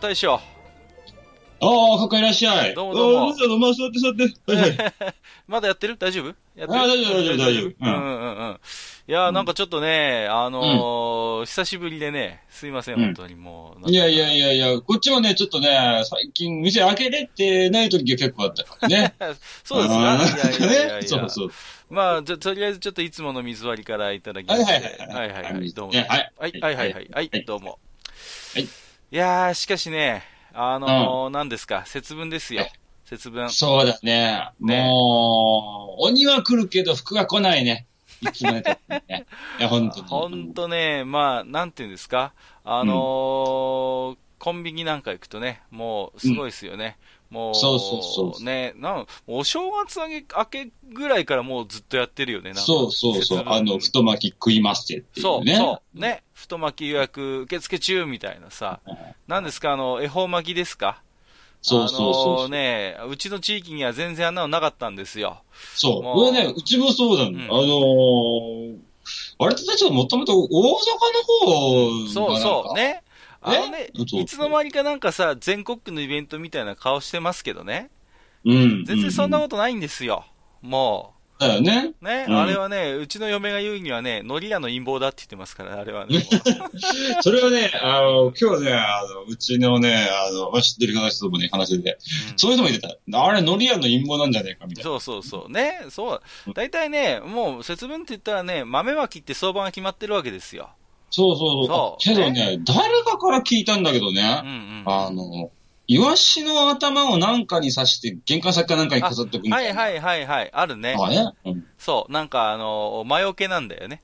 いやいや大将ああ、かっこいらっしゃい。どうもどうもどうぞまあ、座って座って。はいはい。まだやってる？大丈夫？やってる？あ大丈夫大丈夫大丈夫ううんんうんうんうん。いやーなんかちょっとね、あのー久しぶりでね、すいません、うん本当にもう。いやいやいやいや、こっちもね、ちょっとね、最近店開けれてない時が結構あったからね。そうですかいやいやいやいやねそうそう。まあ、じゃ、とりあえずちょっといつもの水割りからいただきまして。はいはいはいはいはいはい。どうも。はいはい。はいはいどうも。はいいやー、しかしね、あのー、何ですか、節分ですよはい。節分。そうだね。ねもう、鬼は来るけど服が来ないね。いつまでたってもね。いや、本当に。ほんとね、まあ、なんていうんですか、あのーコンビニなんか行くとね、もう、すごいですよね。もう、そうそうそうね、なん、お正月明け明けぐらいからもうずっとやってるよね、なんかそうそうそうあの、太巻き食いますってっていそうう、ね。そう、ね、太巻き予約受付中みたいなさ、なんですか、あの、恵方巻きですか？そうそうそうそう。あのね、うちの地域には全然あんなのなかったんですよ。そう。これね、うちもそうなの。うんあのー、割とたちはもともと大阪の方そうそう、ね。ね？あのね、いつの間にかなんかさ、全国区のイベントみたいな顔してますけどね。うん。全然そんなこことないんですよ。もとだよね。う。ね、うんあれはね、うちの嫁が言うにはね、ノリ屋の陰謀だって言ってますから、あれはね。も それはね、あの、今日ね、あの、うちのね、あの、まあ知ってる方ともね、話してて、うそういう人も言ってた。あれ、ノリアの陰謀なんじゃねえか、みたいな。そうそうそう。ね、そう。大体ね、もう節分って言ったらね、豆まきって相場が決まってるわけですよ。そうそうそうけどね、誰かから聞いたんだけどうんうね、ん。あの、イワシの頭をなんかに刺して、玄関先かなんかに飾っとくみたいな。はいはいはいはい、あるね。あね、うんそう、なんかあの、魔除けなんだよね。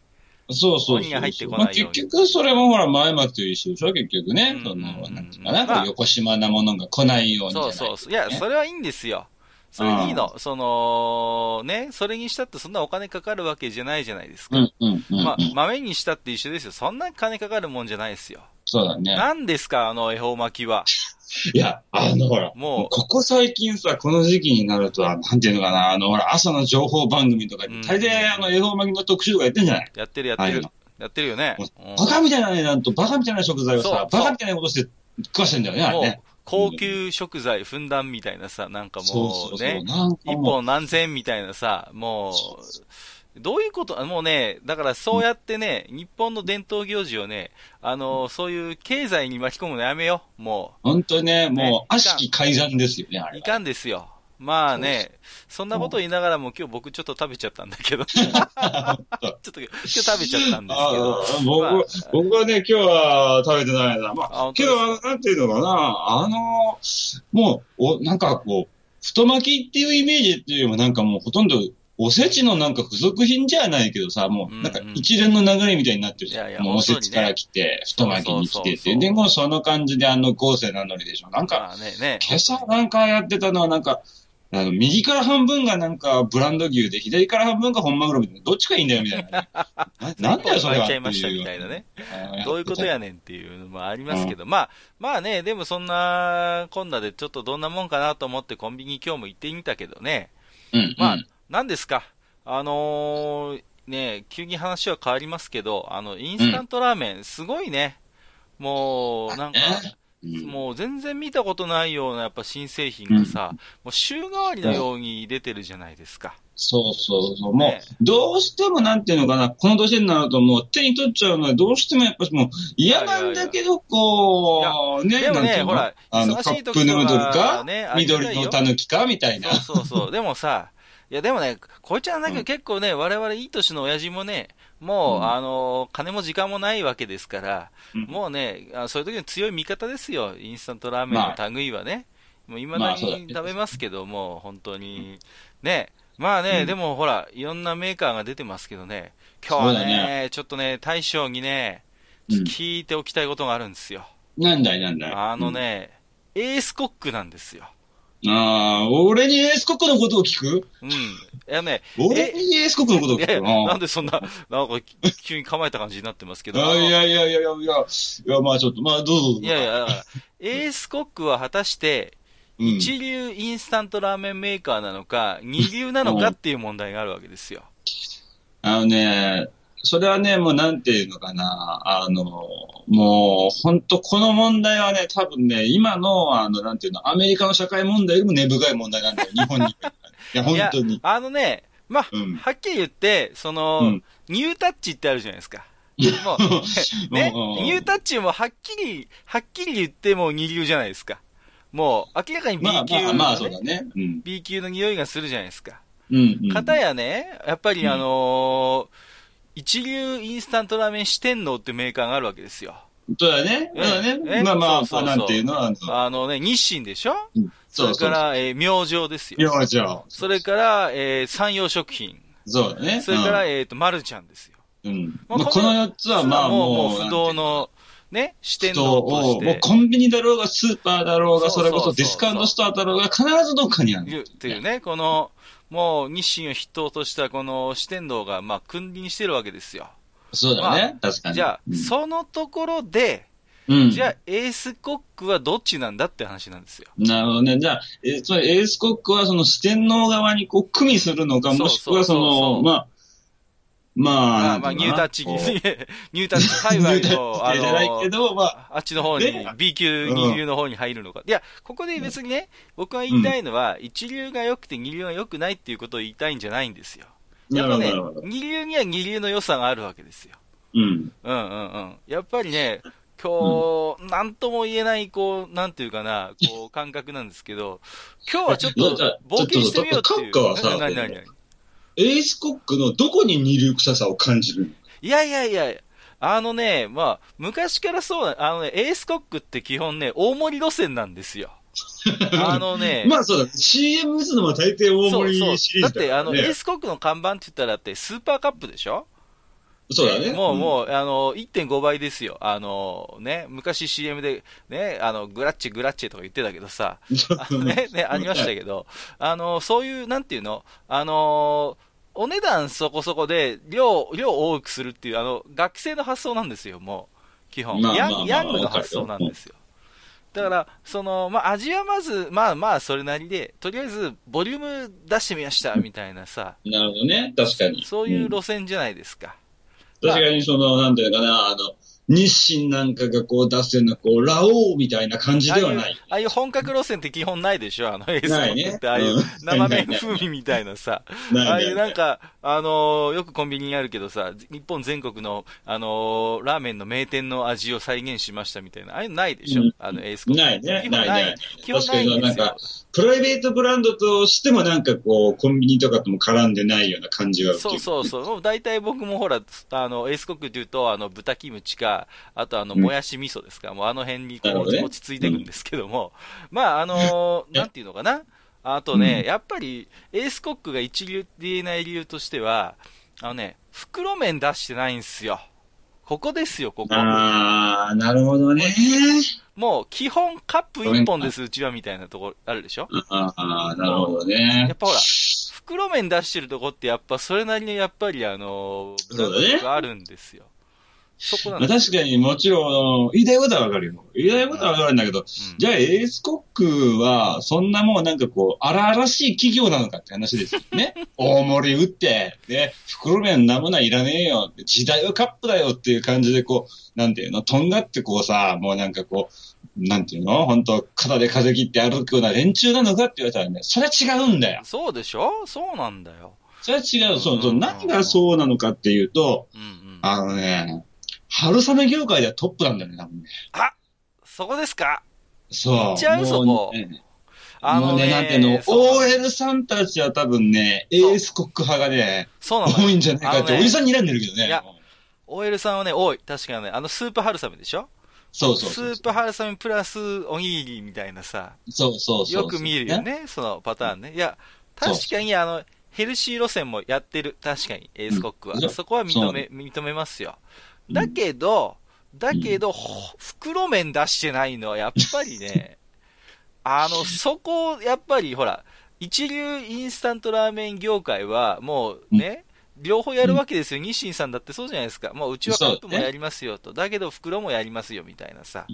そうそうそうまあ、結局、それもほら、前巻きと一緒でしょ？結局ね。うんその、うんなんていうかな、まあ横島なものが来ないようにじゃないうそそうそう。いや、それはいいんですよ。それいいの。その、ね、それにしたってそんなお金かかるわけじゃないじゃないですか。うん、うん、うん。ま豆にしたって一緒ですよ。そんな金かかるもんじゃないですよ。そうだね。何ですか、あの恵方巻きは？いや、あの、ほら、もうここ最近さ、この時期になると、なんていうのかな、あの、ほら、朝の情報番組とかうんで、大抵、あの、恵方巻きの特集とかやってんじゃない？やってるやってるはい。やってるよね。うんバカみたいな値段と、バカみたいな食材をさ、バカみたいなことして食わしてんだよね、あれね。、高級食材ふんだんみたいなさ、なんかもそう。ね、一本何千円みたいなさ、もそうう、どういうこと、もうね、だからそうやってね、日本の伝統行事をね、あの、そういう経済に巻き込むのやめよう、も本当にね、ねもう、悪しき改ざんですよね、あう。れは。いかんですよ。まあね、そんなこと言いながらも今日僕ちょっと食べちゃったんだけど、ちょっと今日食べちゃったんですあけど、あ僕、まあ僕はね、今日は食べてないな。まああけど、なんていうのか？な、あの、もう、お、なんかこう、太巻きっていうイメージっていうよりも、なんかもうほとんど、おせちのなんか付属品じゃないけどさ、もう、なんか一連の流れみたいになってるじゃん。もうおせちから来て、太巻きに来そうそうそうそうてって。で、もうその感じであの合成なのりでしょ。なんか、まあね、ね、今朝なんかやってたのはなんか、あの、右から半分がなんかブランド牛で、左から半分が本マグロみたいな、どっちがいいんだよみたいなね。ななんだよそれは。ちゃいましたみたいなね。どういうことやねんっていうのもありますけど、まあ、まあね、でもそんな、こんなでちょっとどんなもんかなと思ってコンビニ今日も行ってみたけどね。うん。まあうん、何ですか？あのーね、急に話は変わりますけど、あの、インスタントラーメン、すごいね。もう、なんか、うんもう全然見たことないようなやっぱ新製品がさ、もう週替わりのように出てるじゃないですか。そうそうそう。もうね、どうしてもなんていうのかな、この年になるともう手に取っちゃうのはどうしてもやっぱりもう嫌なんだけど、こう、ね、でもね、ほら、あの、カップヌードルとかか、ね、緑のタヌキかみたいな。そうそうそう。でもさ、いやでもね、こいつはなんかうん結構ね、我々いい年の親父もね、もう、うんあの、金も時間もないわけですから、うんもうね、あそういう時に強い味方ですよ。インスタントラーメンの類はね。まあそうだねに食べますけども、本当に。ね。まあね、うんでもほら、いろんなメーカーが出てますけどね、今日はね、だちょっとね、大将にね、うん聞いておきたいことがあるんですよ。なんだいなんだい。あのね、エースコックなんですよ。うん。ああ、俺にエースコックのことを聞く？うん。いやね、俺にエースコックのことを聞く？ななんでそんな、なんか急に構えた感じになってますけど。あいやいやいやいやいや、いや、まあちょっと、まあどうぞどうぞ。いやいや、エースコックは果たして、うん、一流インスタントラーメンメーカーなのか、二流なのかっていう問題があるわけですよ。あのね、それはね、もうなんていうのかな、あの、もう、本当この問題はね、多分ね、今の、あの、なんていうの、アメリカの社会問題よりも根深い問題なんだよ、日本に。いや、本当に。あのね、まあ、うんはっきり言って、その、うんニュータッチってあるじゃないですか。もう、ね、ニュータッチもはっきり、はっきり言っても二流じゃないですか。もう、明らかに B まあ級の、ねまあまあ、そうだね。うん。B 級の匂いがするじゃないですか。うん、うん。かたやね、やっぱりうんあのー一流インスタントラーメン四天王ってメーカーがあるわけですよ。そうだね。そうだえね。まあまあ、そうそうそうなんていうの、あの、あのね、日清でしょ？うんそそうそう。れから、えー明星ですよ。いや、じゃあ、それから、えー山陽食品。そうだね。それから、えっ、と、マルちゃんですよ。うん、うん。まあまあ、この4つは、まあもう、もう、不動の、ね、四天人王としを、もうて、コンビニだろうが、スーパーだろうが、そそうそうそうれこそディスカウントストアだろうが、必ずどっかにあるっていうね、この、もう日清を筆頭としたこの四天王が、まあ、君臨してるわけですよ。そうだね。確かに。じゃあ、うんそのところで、うん。じゃあ、エースコックはどっちなんだって話なんですよ。なるほどね。じゃあ、えーつまりエースコックはその四天王側にこう、組みするのか、もしくはその、うまあ、まあ、まあ、まあ、ニュータッチ ニュータッチ界隈の、あッチじゃないけの、ど、まあ、あっちの方にね、B 級、うん二流の方に入るのか。いや、ここで別にね、僕が言いたいのは、一流が良くて二流が良くないっていうことを言いたいんじゃないんですよ。やっぱね二流には二流の良さがあるわけですよ。うん。うんうんうん。やっぱりね、今日、なんとも言えない、こう、なんていうかな、こう、感覚なんですけど、今日はちょっと冒険してみようっていう。エースコックのどこに二流臭さを感じるいやいやいや、あのね、まあ、昔からそうな、あのね、エースコックって基本ね、大盛り路線なんですよ。あのね、まあそうだ、CM 打つのは大抵大盛りシリーズだって、あの、エーね。スコックの看板って言ったらだって、スーパーカップでしょ？そうだね。もう、うんもう、あの、1.5倍ですよ。あの、ね、昔 CM で、ね、あの、グラッチェ、グラッチェとか言ってたけどさ、あのね、ね、ありましたけど、あの、そういう、なんていうの？あの、お値段そこそこで、量、量多くするっていう、あの、学生の発想なんですよ、もう。基本。ヤンまあまあまあヤングの発想なんですよ。だから、その、まあ、味はまず、まあまあ、それなりで、とりあえず、ボリューム出してみました、みたいなさ、なるほどね。確かに。そういう路線じゃないですか。確かにその、なんていうのかな、あの、日清なんかがこう出してるのは、こう、ラオウみたいな感じではない。ああいう本格路線って基本ないでしょ？あのエースコないねックって、ああいううん生麺風味みたいなさ。ないああいうなんか、あのーよくコンビニにあるけどさ、日本全国の、あのーラーメンの名店の味を再現しましたみたいな。ああいうのないでしょ、うんあのエースコック。ないね基本ない。ないない基本ないんですよ。プライベートブランドとしてもなんかこう、コンビニとかとも絡んでないような感じが受けるそうそうそう。大体僕もほら、あの、エースコックって言うと、あの、豚キムチか、あとあの、うんもやし味噌ですか。もうあの辺にこう、落ち着いていくんですけども。まあ、あのーなんていうのかな。あとね、やっぱり、エースコックが一流って言えない理由としては、あのね、袋麺出してないんですよ。ここですよ、ここ。あー、なるほどね。もう、基本カップ一本です、うちは、みたいなところあるでしょあー、なるほどね。やっぱほら、袋麺出してるとこってやっぱそれなりにやっぱりあの、ブランド力があるんですよ。そこ確かにもちろん、言いたいことはわかるよ。言いたいことはわかるんだけど、うんじゃあエースコックは、そんなもうなんかこう、荒々しい企業なのかって話ですよね。大盛り打って、ね、袋麺なものはいらねえよ時代はカップだよっていう感じでこう、なんていうの、とんがってこうさ、もうなんかこう、なんていうの本当肩で風切って歩くような連中なのかって言われたらね、それは違うんだよ。そうでしょ？そうなんだよ。それは違う。そうそう。うん何がそうなのかっていうと、うんうん。あのね、春雨業界ではトップなんだよね、多分ね。そこですか？そう。行っちゃうそこねあのね、なんていうの、OL さんたちは多分ね、エースコック派がね、そうなのよ多いんじゃないかって、おじさんに睨んでるけどね。いや OL さんはね、多い。確かにね、あのスープ春雨でしょ？そうそうそう。スープ春雨プラスおにぎりみたいなさ、そうそうそう。よく見るよね、そのパターンね。いや、確かにあの、ヘルシー路線もやってる。確かに、エースコックは。うんそこは認め、認めますよ。だけど、だけど、ほ袋麺出してないのは、やっぱりね、あの、そこ、やっぱり、ほら、一流インスタントラーメン業界は、もうね、両方やるわけですよ。日清さんだってそうじゃないですか。もううちはカップもやりますよと。だけど袋もやりますよみたいなさ。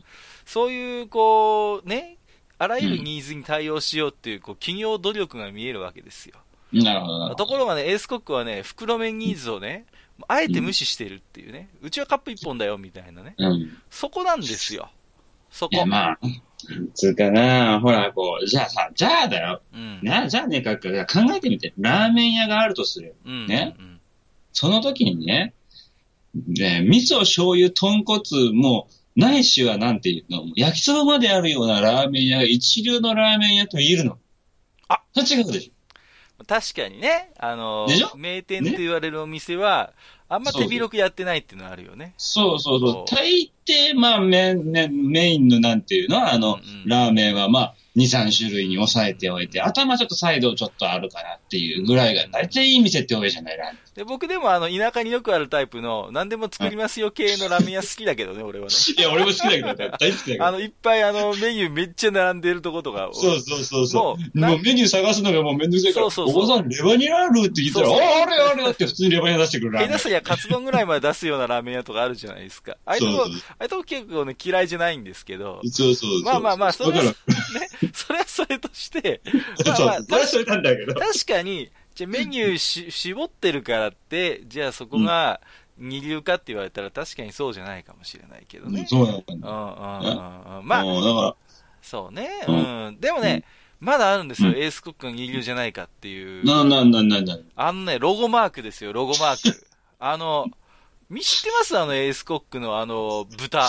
そういう、こう、ね、あらゆるニーズに対応しようっていう、こう、企業努力が見えるわけですよ。なるほど。ところがね、エースコックはね、袋麺ニーズをね、あえて無視してるっていうね。うちはカップ一本だよみたいなね。うん。そこなんですよ。そこいや、。まあ、つうかな、ほら、こう、じゃあさ、じゃあだよ。うん。な、じゃあね、かっか、考えてみて。ラーメン屋があるとするよ。うん。ねうん。その時にね、ね、味噌、醤油、豚骨、もう、ないしはなんていうの、焼きそばまであるようなラーメン屋が一流のラーメン屋と言えるの。あそれ違うでし確かにね、あの名店と言われるお店は、あんま手広くやってないっていうのはあるよね。そうそうそう。大抵、まあ、メメメインのなんていうの？は、あの、うんうん。ラーメンはまあ、2、3種類に抑えておいて、頭ちょっとサイドちょっとあるかなっていうぐらいが、大体いい店って多いじゃない、ラーメン。で僕でもあの、田舎によくあるタイプの、何でも作りますよ系のラーメン屋好きだけどね、俺はね。いや、俺も好きだけど、大好きだけど。あの、いっぱいあの、メニューめっちゃ並んでるとことか。そうそうそうそう。もうなもうメニュー探すのがもうめんどくさいから、そうそうそうおばさん、レバニラあるって聞いたら、そうそうああれあれって普通にレバニラ出してくるラーメン。下手すりゃカツ丼ぐらいまで出すようなラーメン屋とかあるじゃないですか。ああいうとこ、ああいうとこ結構ね、嫌いじゃないんですけど。そうそうそう。まあまあまあ、それは、ね、それはそれとして、ら、まあ。確かに、じゃあメニューし絞ってるからって、じゃあそこが二流かって言われたら確かにそうじゃないかもしれないけどね。そうなのかうんうんな。うんうん。まあ、だから、そうね。ううんん。でもね、まだあるんですよ。うんエースコックが二流じゃないかっていう。な、な、な、な、な、あのね、ロゴマークですよ、ロゴマーク。あの、み、知ってます？あの、エースコックのあの、豚。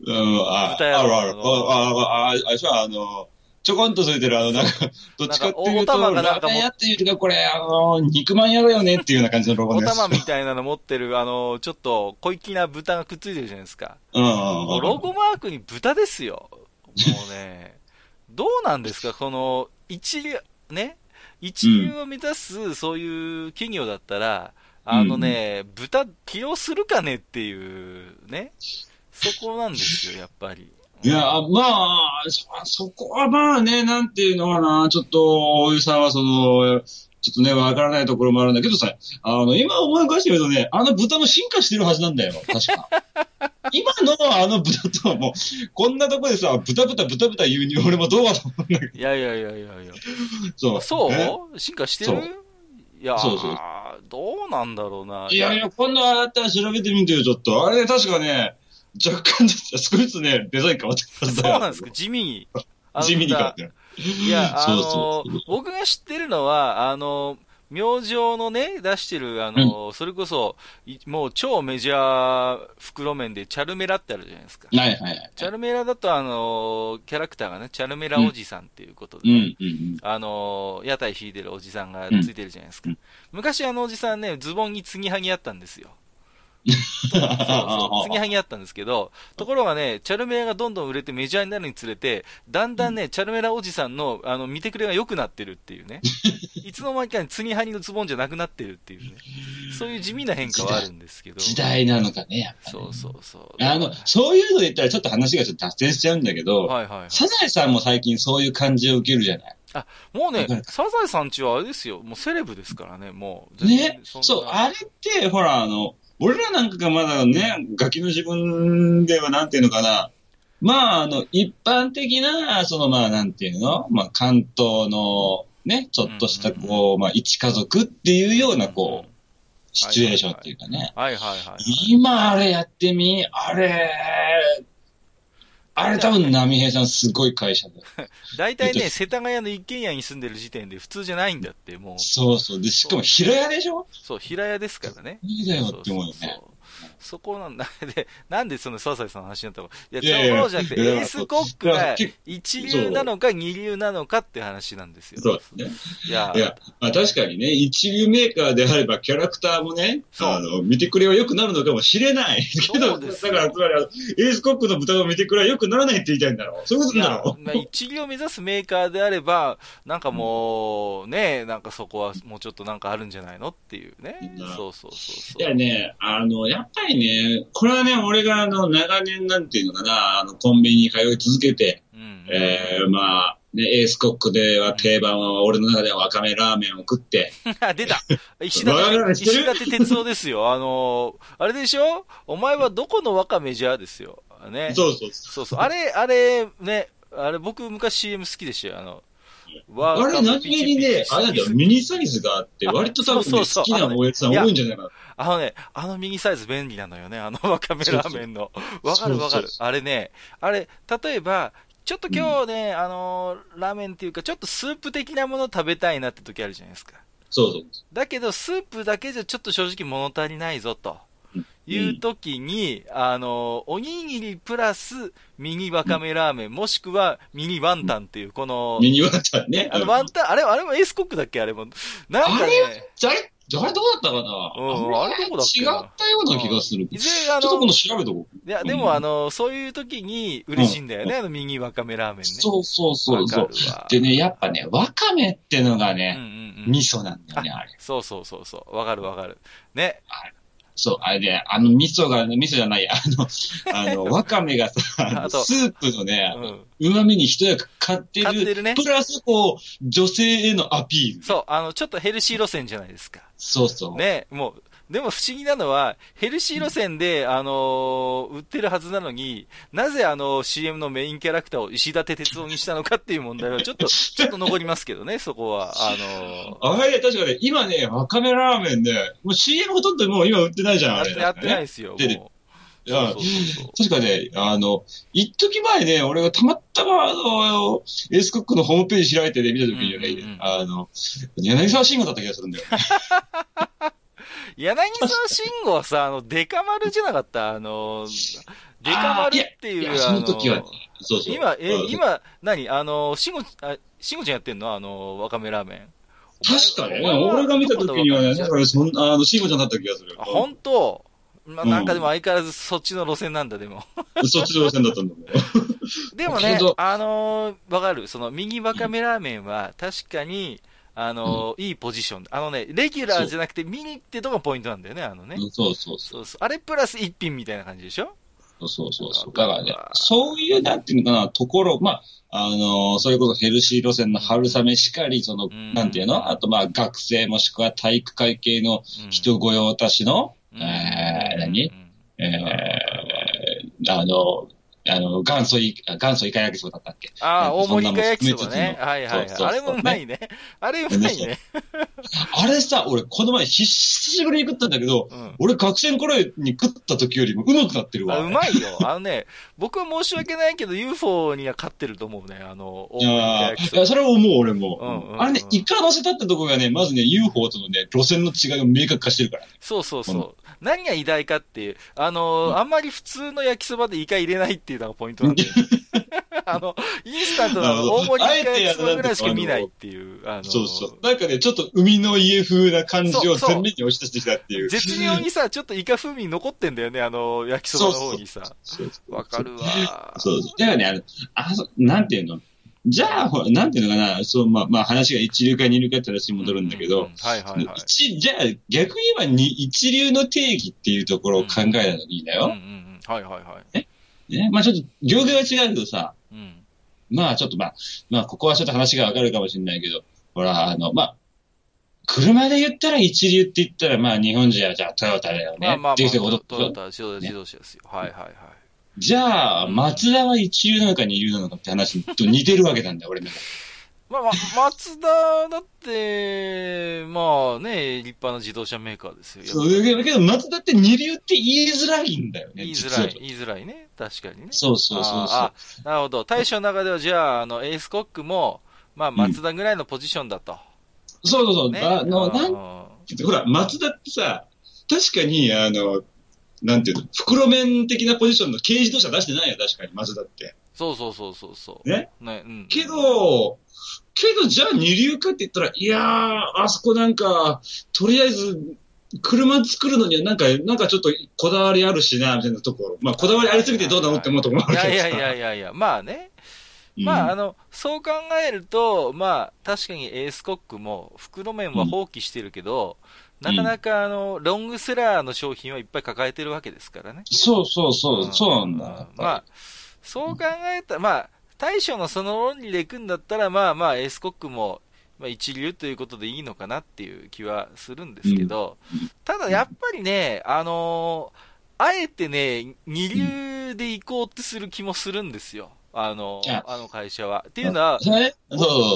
うん、あ、あるある。あ、あ、あ、あれでしょ、あの、ちょこんとついてる、あの、なんか、どっちかっていうと、なんかお玉がなんかもラーメン屋っていうか、これ、あの、肉まん屋だよねっていうような感じのロゴおです。玉みたいなの持ってる、あの、ちょっと小粋な豚がくっついてるじゃないですか。うん。ロゴマークに豚ですよ。もうね、どうなんですか？この、一流、ね、一流を目指す、そういう企業だったら、あのね、豚起用するかねっていう、ね？そこなんですよ、やっぱり。いや、まあ、そ、そこはまあね、なんていうのかな、ちょっと、おじさんはその、ちょっとね、わからないところもあるんだけどさ、あの、今思い返してみるとね、あの豚も進化してるはずなんだよ、確か。今のあの豚とはもう、こんなとこでさ、豚豚豚豚言うに俺もどうかと思うんだけど、いやいやいやいやいや。そう。そう、ね進化してそうるいやーそうそうどうなんだろうな。いやいや、今度あったら調べてみてよ、ちょっと。あれね、確かね、若干少しずつね、デザイン変わってたはずだよ。そうなんですか、地味に。地味に変わってる。いや、あのそうそう僕が知ってるのは、あの明星のね、出してる、あのそれこそ、いもう超メジャー袋麺で、チャルメラってあるじゃないですか。はいはいはい。チャルメラだと、あのキャラクターがね、チャルメラおじさんっていうことでね、うん、うん、あの屋台引いてるおじさんがついてるじゃないですか。うん昔あのおじさんね、ズボンに継ぎはぎあったんですよ。うん。そうそう、継ぎはぎあったんですけど、ところがね、チャルメラがどんどん売れてメジャーになるにつれて、だんだんね、チャルメラおじさんの、あの、見てくれが良くなってるっていうね。いつの間にか継ぎはぎのズボンじゃなくなってるっていうね。そういう地味な変化はあるんですけど。時代なのかね、やっぱり。そうそうそう。あの、そういうので言ったらちょっと話がちょっと脱線しちゃうんだけど、はいはいはい。サザエさんも最近そういう感じを受けるじゃない。もうねサザエさんちはあれですよ。もうセレブですからね、もう。ね、そう、あれって、ほら、あの、俺らなんかがまだね、ガキの自分ではなんていうのかな、まあ、あの、一般的な、その、まあ、なんていうの？まあ、関東の、ね、ちょっとした、こう、まあ、一家族っていうような、こう、シチュエーションっていうかね。はいはいはいはい。今、あれやってみ、あれ、あれ多分、波平さんすごい会社で。大体ね、えっと世田谷の一軒家に住んでる時点で普通じゃないんだって、もう。そうそう。で、しかも平屋でしょ？そう、平屋ですからね。いいだよって思うよね。そうそうそこなんだ。で、なんでその笹井さんの話になったの？いや、いやいやそうじゃなくて、エースコックが一流なのか二流なのかって話なんですよ。そうですね。いやい、や、まあ確かにね、一流メーカーであればキャラクターもね、あの、見てくれは良くなるのかもしれない。けど、だから、つまりエースコックの豚を見てくれは良くならないって言いたいんだろう。そういうことまあ、一流を目指すメーカーであれば、なんかもう、ね、なんかそこはもうちょっとなんかあるんじゃないの？っていうねうん。そうそうそうそう。いやね、あの、やっぱりね、これはね、俺があの、長年なんていうのかな、あの、コンビニに通い続けて、うん。えー、まあ、ね、エースコックでは定番は、俺の中ではわかめラーメンを食って、あ、出た石立、石立哲夫ですよ。あのー、あれでしょ？お前はどこのワカメじゃ？ですよ。ね。そうそうそそうそう。あれ、あれ、ね、あれ僕昔 CM 好きでしたよ。あの、う。あれ、何気にね、あれなんだよ、ミニサイズがあって、あ割と多分ね、そうそうそう好きなおやつさん多いんじゃないかな。あのね、あのミニサイズ便利なのよね。あのワカメラーメンの。わかるわかる。あれね、あれ、例えば、ちょっと今日ね、あのー、ラーメンっていうか、ちょっとスープ的なもの食べたいなって時あるじゃないですか。そうそう。だけど、スープだけじゃちょっと正直物足りないぞ、とうんいう時に、あの、おにぎりプラスミニわかめラーメン、もしくはミニワンタンっていう、この、ミニワンタンね。あのワンタン、あれ、あれもエースコックだっけ？あれも。なんかね、あれあれ、あれどうだったかな、うんあれどこだっけ違なったような気がする。いずれあのちょっと今、度調べとこう。いや、でうんもあの、そういう時に嬉しいんだよね、あのミニわかめラーメンね。そうそうそうそわうかるわ。でね、やっぱね、わかめってのがうんうね、んうん。味噌なんだよね、あれ。そうそうそうそう。わかるわかる。ね。そう、あれね、あの味噌がね、味噌じゃないや、あの、あの、わかめがさ、スープのね、うん。旨味に一役買ってる、買ってるねプラスこう、女性へのアピール。そう、あの、ちょっとヘルシー路線じゃないですか。そうそう。ね、もう、でも不思議なのは、ヘルシー路線で、あのー売ってるはずなのに、なぜあの CM のメインキャラクターを石立哲夫にしたのかっていう問題は、ちょっと、ちょっと残りますけどね、そこは。あのーあれね、確かね、今ね、わかめラーメンね、もう CM ほとんどもう今売ってないじゃん、あれ。やってやってないねですよ、でもう。いや。確かね、あの、一時前ね、俺がたまたま、あの、エースコックのホームページ開いてね、見た時にね、うんうんうんあの、柳沢慎吾だった気がするんだよ。柳沢慎吾はさ、あの、デカ丸じゃなかった？あの、デカ丸っていう、いや、その時はねあの、そうそう。今、えう、ん今、何？あの、慎吾、あ、慎吾ちゃんやってんの？あの、わかめラーメン。確かね、俺が見た時にはね、かそんな、あの、慎吾ちゃんだった気がする。あ、本当？まあ、うんなんかでも相変わらずそっちの路線なんだ、でも。そっちの路線だったんだもん。でもねあのーわかる？その、右わかめラーメンは、確かに、あのーいいポジション。あのね、レギュラーじゃなくて、ミニってとこがポイントなんだよね、あのね。そうそうそそうそう。あれプラス一品みたいな感じでしょ？う。そうそうそう。だからね、そういう、なんていうのかな、ところ、まあ、あのそれこそヘルシー路線の春雨しかり、その、うんなんていうの？あとまあ、学生もしくは体育会系のうん人御用達の、うんえー何？うんえー、あの、あの、元祖い、元祖イカ焼きそばだったっけ？ああ、大盛りイカ焼きそばね。はいはいはいあれもうまいね。あれうまいね。あれさ、俺、この前、久しぶりに食ったんだけど、うん。俺、学生の頃に食った時よりもうまくなってるわ。あうまいよ。あのね、僕は申し訳ないけど UFO には勝ってると思うね。あの、大い盛りイカや焼きそばーいや、それは思う、俺も。うんうんうんあれね、イカ乗せたってとこがね、まずね、UFO とのね、路線の違いを明確化してるから。そうそうそう。うん何が偉大かっていう、あのーあんまり普通の焼きそばでイカ入れないっていうのがポイントなんだよ。あの、インスタントのあの大盛りイカ焼きそばぐらいしか見ないっていう、あのーそうそう。なんかね、ちょっと海の家風な感じをそうそう前面に押し出してきたっていう。絶妙にさ、ちょっとイカ風味残ってんだよね、あの、焼きそばの方にさ。そうそうわかるわ。そうそう。だからね、あの、あそなんていうの？じゃあ、ほら、なんていうのかな、そう、まあ、まあ話が一流か二流かって話に戻るんだけど、ううはいはいはい。一じゃあ、逆に言えばに一流の定義っていうところを考えたのにだよ。うんうんうん。はいはいはい。ね。まあちょっと、業界は違うけどさ、うん。まあちょっとまあ、まあここはちょっと話がわかるかもしれないけど、ほら、あの、まあ、車で言ったら一流って言ったら、まあ日本人はじゃあトヨタだよね。まあまあっていう人まあ、トヨタ自動自動車ですよ。はいはいはい。じゃあ、うんマツダは一流なのか二流なのかって話と似てるわけなんだよ、俺の中で。まあまあ、マツダだって、まあね、立派な自動車メーカーですよ。そう、だけど、マツダって二流って言いづらいんだよね。言いづらい言いづらいね。確かにね。そうそうそうそう。あーあなるほど。大将の中では、じゃあ、あの、エースコックも、まあ、マツダぐらいのポジションだと。そうそうそう。ね。あの、なんうんほら、マツダってさ、確かに、あの、なんていうの、袋麺的なポジションの軽自動車出してないよ、確かに、マツダって。そうそうそうそうそう。ね？ね、うん。けど、けど、じゃあ二流かって言ったら、いやー、あそこなんか、とりあえず、車作るのにはなんか、なんかちょっとこだわりあるしな、みたいなところ。まあ、こだわりありすぎてどうなのって思うと思う。いやいやいやいやいや、まあね。うんまあ、あの、そう考えると、まあ、確かにエースコックも袋麺は放棄してるけど、なかなかあの、ロングセラーの商品はいっぱい抱えてるわけですからね。そうそうそう、そうなんだ。まあ、そう考えたら、まあ、大将のその論理でいくんだったら、まあまあ、エースコックも、まあ、一流ということでいいのかなっていう気はするんですけど、うん。ただやっぱりね、あのーあえてね、二流で行こうってする気もするんですよ。あのあの会社は。っていうのは、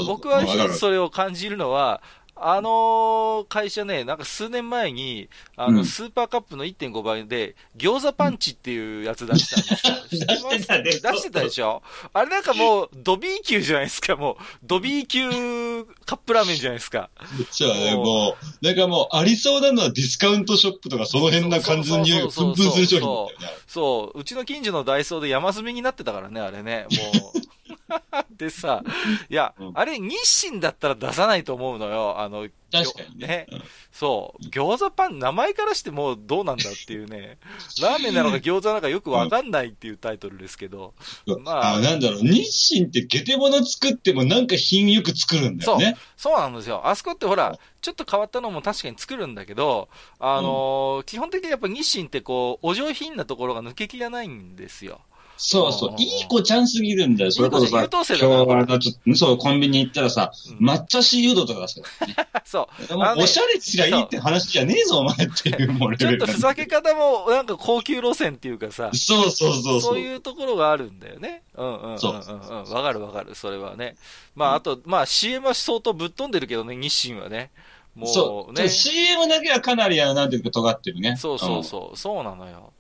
僕は一つそれを感じるのは、あの会社ね、なんか数年前に、あの、うんスーパーカップの1.5倍で、餃子パンチっていうやつ出したんですよ。出してたね出してたでしょ？あれなんかもう、ド B 級じゃないですか、もう。ド B 級カップラーメンじゃないですか。そうだね、もう、なんかもう、ありそうなのはディスカウントショップとか、その辺な感じの匂いがプンプンする商品。そう、うちの近所のダイソーで山積みになってたからね、あれね、もう。でさ、いや、うんあれ日清だったら出さないと思うのよ、あの、確かにねね。そう。餃子パン、名前からしてもうどうなんだっていうね。ラーメンなのか餃子なのかよくわかんないっていうタイトルですけど。うんまああ、なんだろう、日清ってゲテモノ作ってもなんか品よく作るんだよね。そうなんですよ。あそこってほら、ちょっと変わったのも確かに作るんだけど、あのー基本的にやっぱ日清ってこう、お上品なところが抜けきらないんですよ。そうそうう。んいい子ちゃんすぎるんだよ。それこそさ、今日あのちょっと、そう、コンビニ行ったらさ、うん抹茶シーユードとか出すからね。そう。ねうおしゃれすりゃいいって話じゃねえぞ、お前っていう、もうレちょっとふざけ方も、なんか高級路線っていうかさ、そうそうそうそそうう。いうところがあるんだよね。うんうんうんうんそううん。わかるわかる、それはね。まあ、あと、まあ CM は相当ぶっ飛んでるけどね、日清はね。もそうう。ね。CM だけはかなり、なんていうか、尖ってるね。そうそうそう、そうなのよ。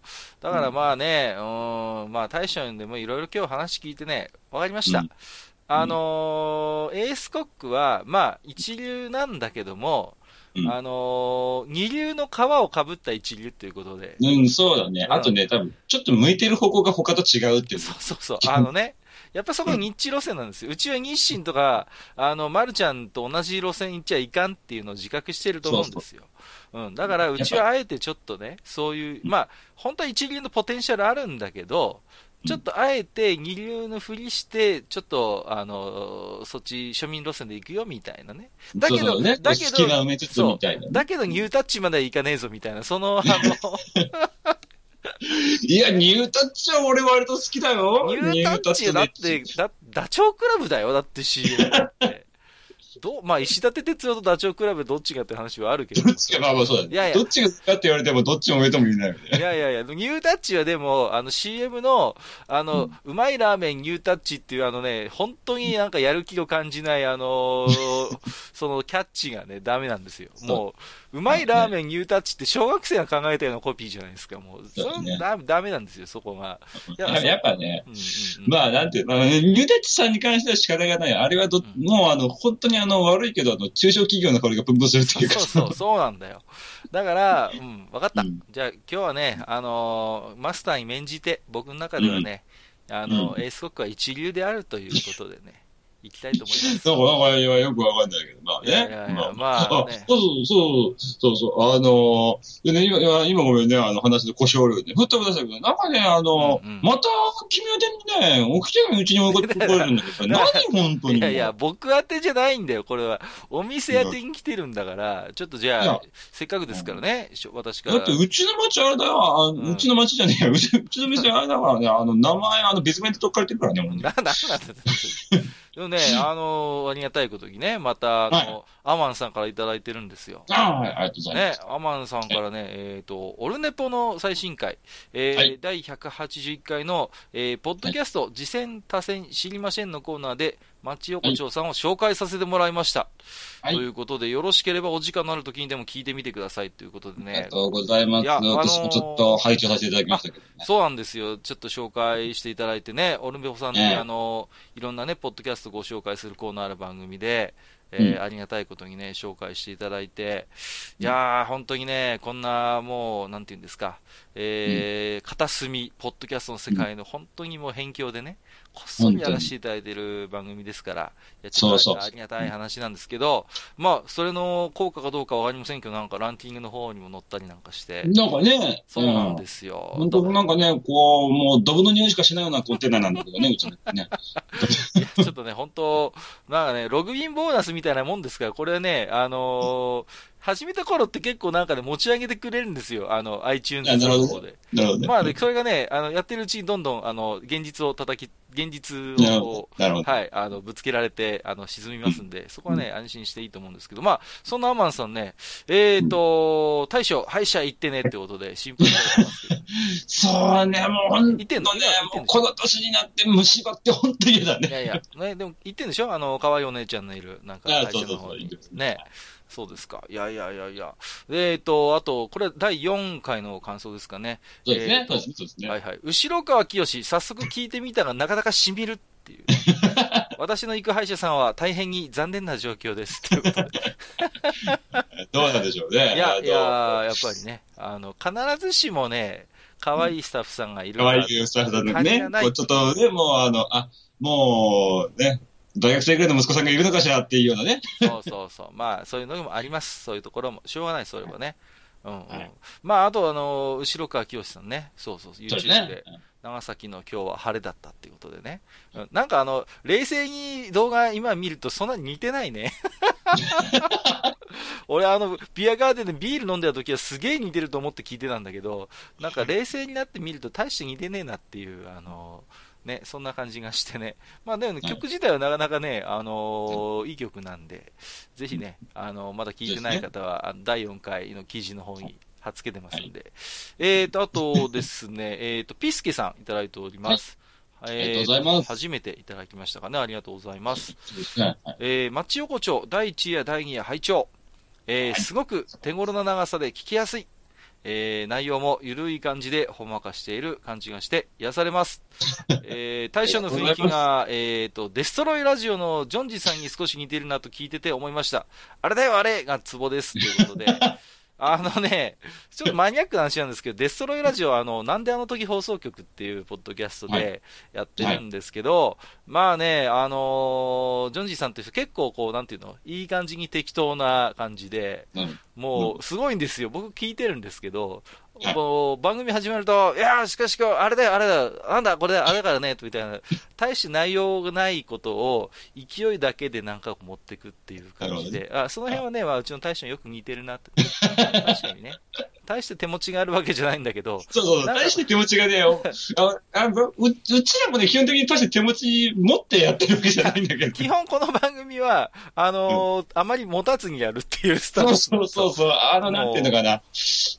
だからまあね、うーん、まあ大将にでもいろいろ今日話聞いてね、わかりました。うんあのーエースコックは、まあ一流なんだけども、うんあのー二流の皮をかぶった一流っていうことで、うん、そうだね。うんあとね、多分、ちょっと向いてる方向が他と違うっていう。そうそうそう。あのね、やっぱそこニッチ路線なんですよ。うちは日清とか、あの、マルちゃんと同じ路線行っちゃいかんっていうのを自覚してると思うんですよ。うん。だから、うちはあえてちょっとね、そういう、まあ、本当は一流のポテンシャルあるんだけど、ちょっとあえて二流のふりして、ちょっと、あの、そっち庶民路線で行くよみたいなね。だけどね、だけど。だけどニュータッチまではいかねえぞみたいな、その、あの、いや、ニュータッチは俺割と好きだよ。ニュータッチだって、だ、ダチョウ倶楽部だよ、だって CM だって。どう、まあ、石立哲夫とダチョウ倶楽部どっちがって話はあるけど。どっちが、まあまあそうだね。いやいやどっちが好きかって言われても、どっちも上とも言えないよいね。やいやいや、ニュータッチはでも、あの CM の、あの、うまいラーメンニュータッチっていうあのね、本当になんかやる気を感じない、あのー そのキャッチがね、ダメなんですよ。もう、うまいラーメンニュータッチって小学生が考えたようなコピーじゃないですか、もう。そそうだねれダメなんですよ、そこが。いやっぱね、うんうんうんまあ、なんていうの、ニュータッチさんに関しては仕方がない。あれはど、うんもうあの、本当にあの、悪いけど、あの、中小企業の香りがプンプンするっていうか。そうそう、そうなんだよ。だから、うん、わかった。うんじゃあ、今日はね、あのーマスターに免じて、僕の中ではね、あの、うエースコックは一流であるということでね、行きたいと思います。なんか、なんか、よくわかんないけど、まあね。いやいやいやまあね そうそう、そうそう、あのでね、今、今今ごめんね、あの話の故障量で、ふっと思い出したけど、なんかね、あの、うんうんまた、君宛てにね、起きてるうちに追い込まれるんだけど、何本当に。いやいや、僕宛てじゃないんだよ、これは。お店宛てに来てるんだから、ちょっとじゃあ、せっかくですからね、私から。だって、うちの町あれだよ、あうちの町じゃねえよ、うちの店あれだからね、あの、名前、あの、別名で取っかれてるからね、もうね。な、なんなんだでもね、あの、ありがたいことにね、また、あの、はいアマンさんからいただいてるんですよ。ああ、はい、ありがとうございます。ね、アマンさんからね、えっ、と、オルネポの最新回、えーはい第181回の、えーポッドキャスト、次戦多戦知りませんのコーナーで、町横丁さんを紹介させてもらいました。はいということで、よろしければお時間のある時にでも聞いてみてくださいということでねありが。とうございます。いやあのー私もちょっと拝聴させていただきましたけどね。そうなんですよ。ちょっと紹介していただいてね、オルネポさんに、ねあの、いろんなね、ポッドキャストご紹介するコーナーある番組で、えーうん、ありがたいことにね、紹介していただいて、いやー、本当にね、こんなもう、なんていうんですか、えー、片隅、ポッドキャストの世界の本当にもう辺境でね、こっそりやらせていただいている番組ですから、いや、ちょっとありがたい話なんですけど、まあ、それの効果かどうかわかりませんけど、なんかランキングの方にも載ったりなんかして。なんかね、そうなんですよ。本当なんかね、こう、もうドブの匂いしかしないようなコンテナなんだけどね、うちのね。ちょっとね、本当なんかね、ログインボーナスみたいなもんですから、これはね、あのー始めた頃って結構なんかね、持ち上げてくれるんですよ。あの、iTunes の方で。なるほど。まあ、で、それがね、あの、やってるうちにどんどん、あの、現実を叩き、現実を、はい、あの、ぶつけられて、あの、沈みますんで、そこはね、安心していいと思うんですけど、まあ、そんなアマンさんね、えっ、ー、と、大将、歯医者行ってねってことで心配されてますけど。そうね、もう本当ね、もうこの年になって虫歯って本当に嫌だね。いやいや、ね、でも言ってんでしょ？あの、可愛いお姉ちゃんのいる、なんか、会社の方に。ね。そうですか。いやいやいやいや。えっ、ー、と、あと、これ第4回の感想ですかね。そうですね。そうですね。はいはい。後川清、早速聞いてみたがなかなか染みるっていう。私の行く歯医者さんは大変に残念な状況です。ということで。どうなんでしょうね。いや、いや、やっぱりね、あの、必ずしもね、可愛いスタッフさんがいる可愛いスタッフさんね、ちょっとね、もうあの、あ、もうね、大学生ぐらいの息子さんがいるのかしらっていうようなね。そうそうそう。まあ、そういうのもあります。そういうところも。しょうがない、それはね。うんうん。はい、まあ、あと、あの、後川清さんね。そうそう、YouTube で。長崎の今日は晴れだったっていうことでね。うん、なんかあの、冷静に動画今見るとそんなに似てないね。俺あの、ビアガーデンでビール飲んでた時はすげえ似てると思って聞いてたんだけど、なんか冷静になってみると大して似てねえなっていう、あの、ね、そんな感じがしてね。まあでも、ね、曲自体はなかなかね、あのー、いい曲なんで、ぜひね、あのー、まだ聴いてない方は、第4回の記事の方に貼っつけてますんで。はい、えーと、あとですね、えーと、ピスケさんいただいております。はい、ありがとうございます。初めていただきましたかね。ありがとうございます。ね、えー、マッチ横丁第1夜第2夜拝聴えー、はい、すごく手頃な長さで聞きやすい。えー、内容も緩い感じでほんまかしている感じがして癒されます。えー、大将の雰囲気が、えーと、デストロイラジオのジョンジさんに少し似てるなと聞いてて思いました。あれだよあれがツボです。ということで。あのね、ちょっとマニアックな話なんですけど、デストロイラジオは、あの、なんであの時放送局っていうポッドキャストでやってるんですけど、はい、まあね、あのー、ジョンジーさんって結構こう、なんていうの、いい感じに適当な感じで、うん、もう、すごいんですよ。僕聞いてるんですけど、こう番組始まると、いやしかし、あれだよ、あれだよ、なんだ、これだ、あれだからね、みたいな、大して内容がないことを、勢いだけでなんか持っていくっていう感じで、あその辺はね、まあ、うちの大将によく似てるなって。確かにね。大して手持ちがあるわけじゃないんだけど。そうそう、大して手持ちがね、ああううちらもね、基本的に大して手持ち持ってやってるわけじゃないんだけど。基本この番組は、あのーうん、あまり持たずにやるっていうスタイル。そうそうそう、あの、なんていうのかな。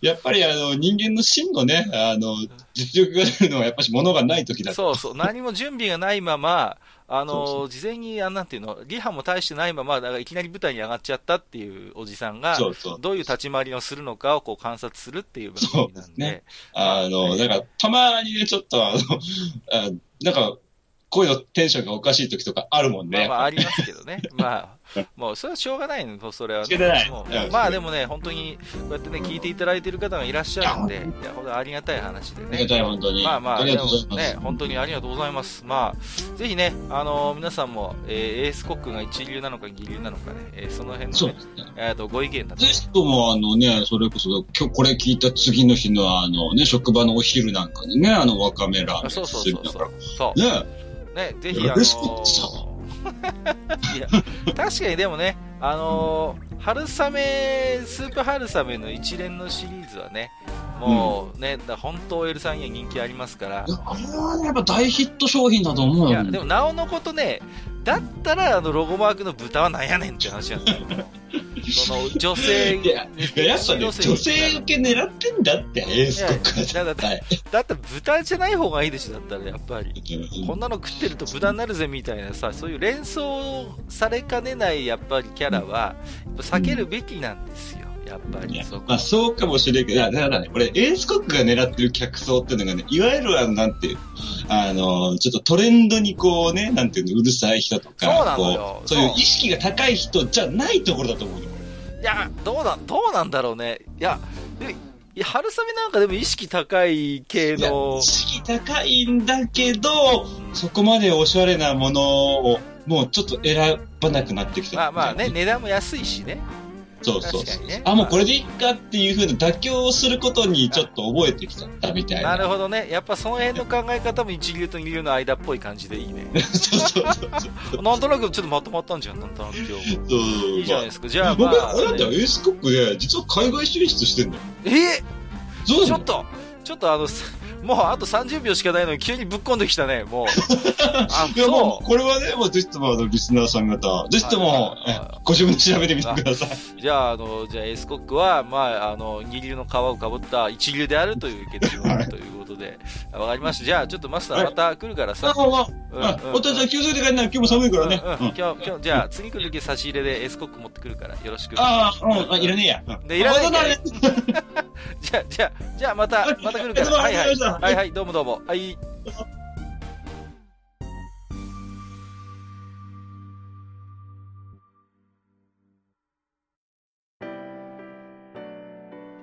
やっぱりあの、人間の真のね、あの、実力が出るのはやっぱし物がない時だ。そうそう、何も準備がないまま、あのそうそう。事前に、あなんていうの、リハも大してないまま、だからいきなり舞台に上がっちゃったっていうおじさんが、そうそう。どういう立ち回りをするのかをこう観察するっていう番組なんで。ね、あの、だから、たまにね、ちょっとあの、あなんか、声のテンションがおかしい時とかあるもんね。まあ、まあ、ありますけどね。まあ、もう、それはしょうがないの、それは、ね。ないまあ、でもね、本当に、こうやってね、聞いていただいている方がいらっしゃるんで、いや、ほありがたい話でね。ありがたい、本当に。まあまあ、ありがとうございます。ね、本当にありがとうございます。まあ、ぜひね、あのー、皆さんも、えー、エースコックが一流なのか二流なのかね、えー、その辺のえっと、ご意見だと。ぜひとも、あのね、それこそ、今日これ聞いた次の日の、あのね、職場のお昼なんかにね、あの、わかめラーメン。そうそうそうそう。そう。ねね、ぜひ、あのー、いや、確かにでもね、あのー、春雨、スープ春雨の一連のシリーズはね、もうね、うん、だ本当 OL さんには人気ありますから。あれはね、やっぱ大ヒット商品だと思うよ。いや、でもなおのことね、だったらあのロゴマークの豚はなんやねんって話なんだよ。その女性いや、やっぱね、女性受け狙ってんだって、エースコックだって、だって豚じゃない方がいいでしょ、だったらやっぱり。こんなの食ってると豚になるぜみたいなさ、そういう連想されかねないやっぱりキャラは、避けるべきなんですよ。やっぱりそこ。まあそうかもしれんけど、だからね、これエースコックが狙ってる客層っていうのがね、いわゆるあの、なんていう、あの、ちょっとトレンドにこうね、なんていうの、うるさい人とか、そうそういう意識が高い人じゃないところだと思うよ。いや、どうだ、どうなんだろうね。いや、でいや春雨なんかでも意識高い系の意、識高いんだけど、そこまでおしゃれなものを、もうちょっと選ばなくなってきた。まあまあね、値段も安いしね。そうそうそう。ねあ、もうこれでいいかっていうふうな妥協することにちょっと覚えてきちゃったみたいな。なるほどね。やっぱその辺の考え方も一流と二流の間っぽい感じでいいね。そうそうそうなんとなくちょっとまとまったんじゃん、なんとなく今日も。そう。いいじゃないですか。じゃあ僕、まあ、俺だってエースコックで、実は海外進出してんだよ。え？そうちょっと、ちょっとあの、すもうあと30秒しかないのに急にぶっこんできたね、もう。あ、いや、も、そうこれはね、もうぜひとも、あの、リスナーさん方、ぜひともはいはい、はいえご自分で調べてみてください。う。じゃあ、あの、じゃあエースコックは、まあ、あの、二流の皮をかぶった一流であるという結論はいということで、わかりました。じゃあ、ちょっとマスターはいまた来るからあ、さ。まあまあ、うんあうんお父ちゃん気をつけて帰んない。今日も寒いからね。うんうんうん今日、今日、じゃあ、次来る時差し入れでエースコック持ってくるから、よろしく。ああ、うん、あ、いらねえや。うんでいらね じゃあ、じゃあ、じゃあまたはい、また来るから。はいはい。はいはい、どうもどうも。はい。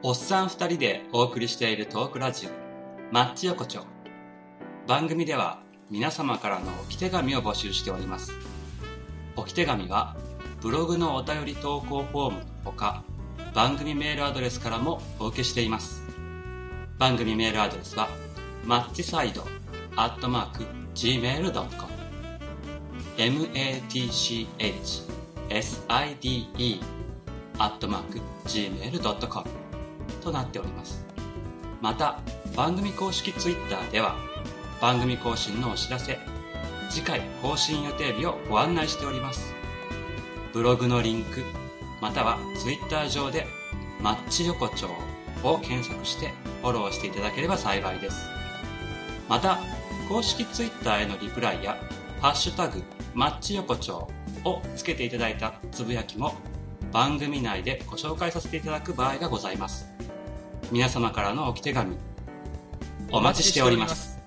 おっさん二人でお送りしているトークラジオ、マッチ横丁。番組では皆様からの置き手紙を募集しております。置き手紙はブログのお便り投稿フォームのほか、番組メールアドレスからもお受けしています。番組メールアドレスは、マッチサイドアットマーク gmail.com matchside アットマーク gmail.com となっております。また、番組公式ツイッターでは、番組更新のお知らせ、次回更新予定日をご案内しております。ブログのリンク、またはツイッター上で、マッチ横丁を検索してフォローしていただければ幸いです。また、公式 Twitter へのリプライや、ハッシュタグ、マッチ横丁をつけていただいたつぶやきも、番組内でご紹介させていただく場合がございます。皆様からのお手紙、お待ちしております。